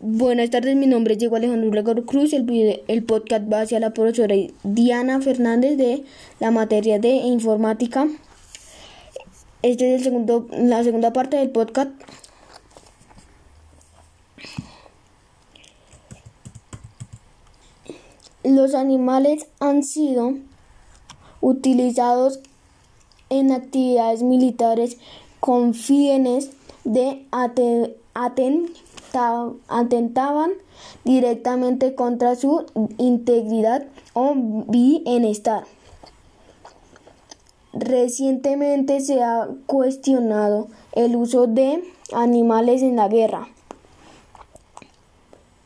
Buenas tardes, mi nombre es Diego Alejandro Legor Cruz. El, el podcast va hacia la profesora Diana Fernández de la materia de informática. Esta es el segundo, la segunda parte del podcast. Los animales han sido utilizados en actividades militares con fines de atentar atentaban directamente contra su integridad o bienestar. Recientemente se ha cuestionado el uso de animales en la guerra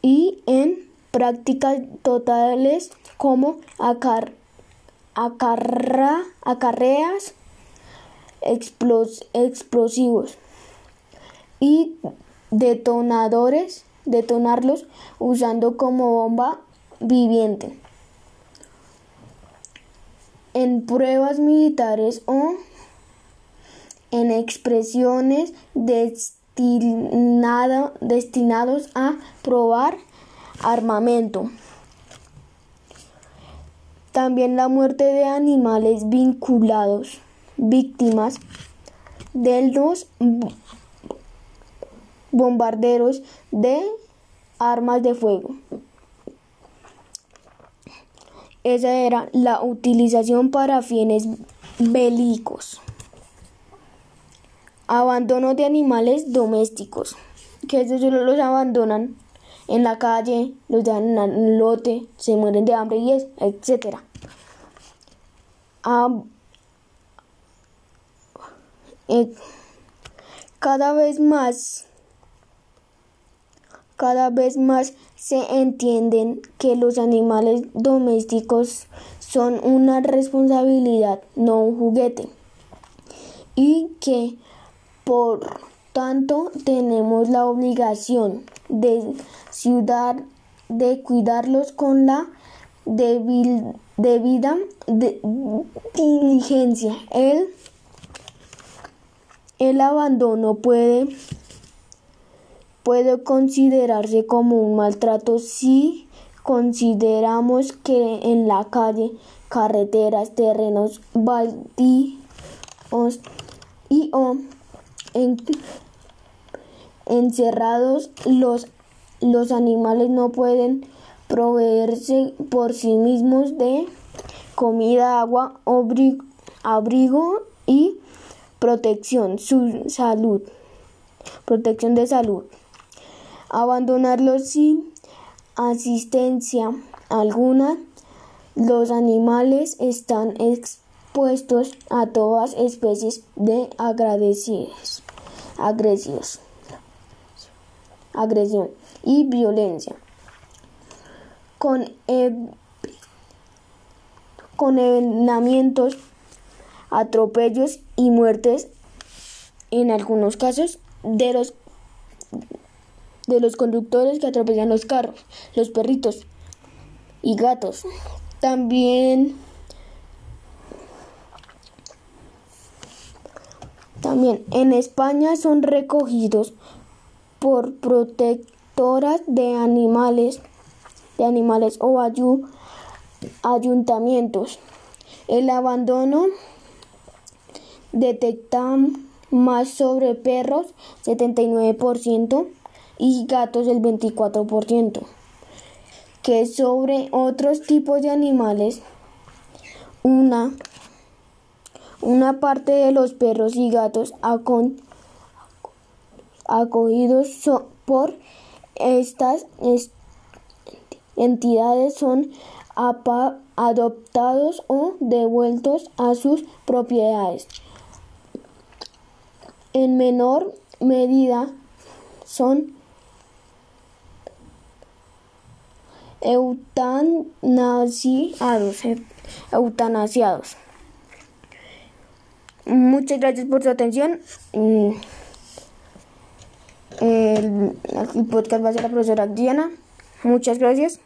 y en prácticas totales como acar acarreas explosivos y detonadores, detonarlos usando como bomba viviente. En pruebas militares o en expresiones destinado, destinados a probar armamento. También la muerte de animales vinculados, víctimas de los bombarderos de armas de fuego. Esa era la utilización para fines bélicos. Abandono de animales domésticos, que solo los abandonan en la calle, los dejan en el lote, se mueren de hambre y etc. Eh, cada vez más cada vez más se entienden que los animales domésticos son una responsabilidad, no un juguete, y que por tanto tenemos la obligación de de cuidarlos con la debida diligencia. El, el abandono puede puede considerarse como un maltrato si consideramos que en la calle, carreteras, terrenos baldíos y o encerrados los, los animales no pueden proveerse por sí mismos de comida, agua, abrigo y protección, su salud, protección de salud abandonarlos sin asistencia alguna. Los animales están expuestos a todas especies de agradecidos, agresivos, agresión y violencia. Con, con envenenamientos, atropellos y muertes, en algunos casos, de los de los conductores que atropellan los carros, los perritos y gatos. También También en España son recogidos por protectoras de animales, de animales o ayuntamientos. El abandono detecta más sobre perros, 79%, y gatos el 24%, que sobre otros tipos de animales, una, una parte de los perros y gatos acogidos por estas entidades son adoptados o devueltos a sus propiedades. En menor medida son eutanasiados, eutanasiados. Muchas gracias por su atención. Mm, el podcast va a ser la profesora Diana. Muchas gracias.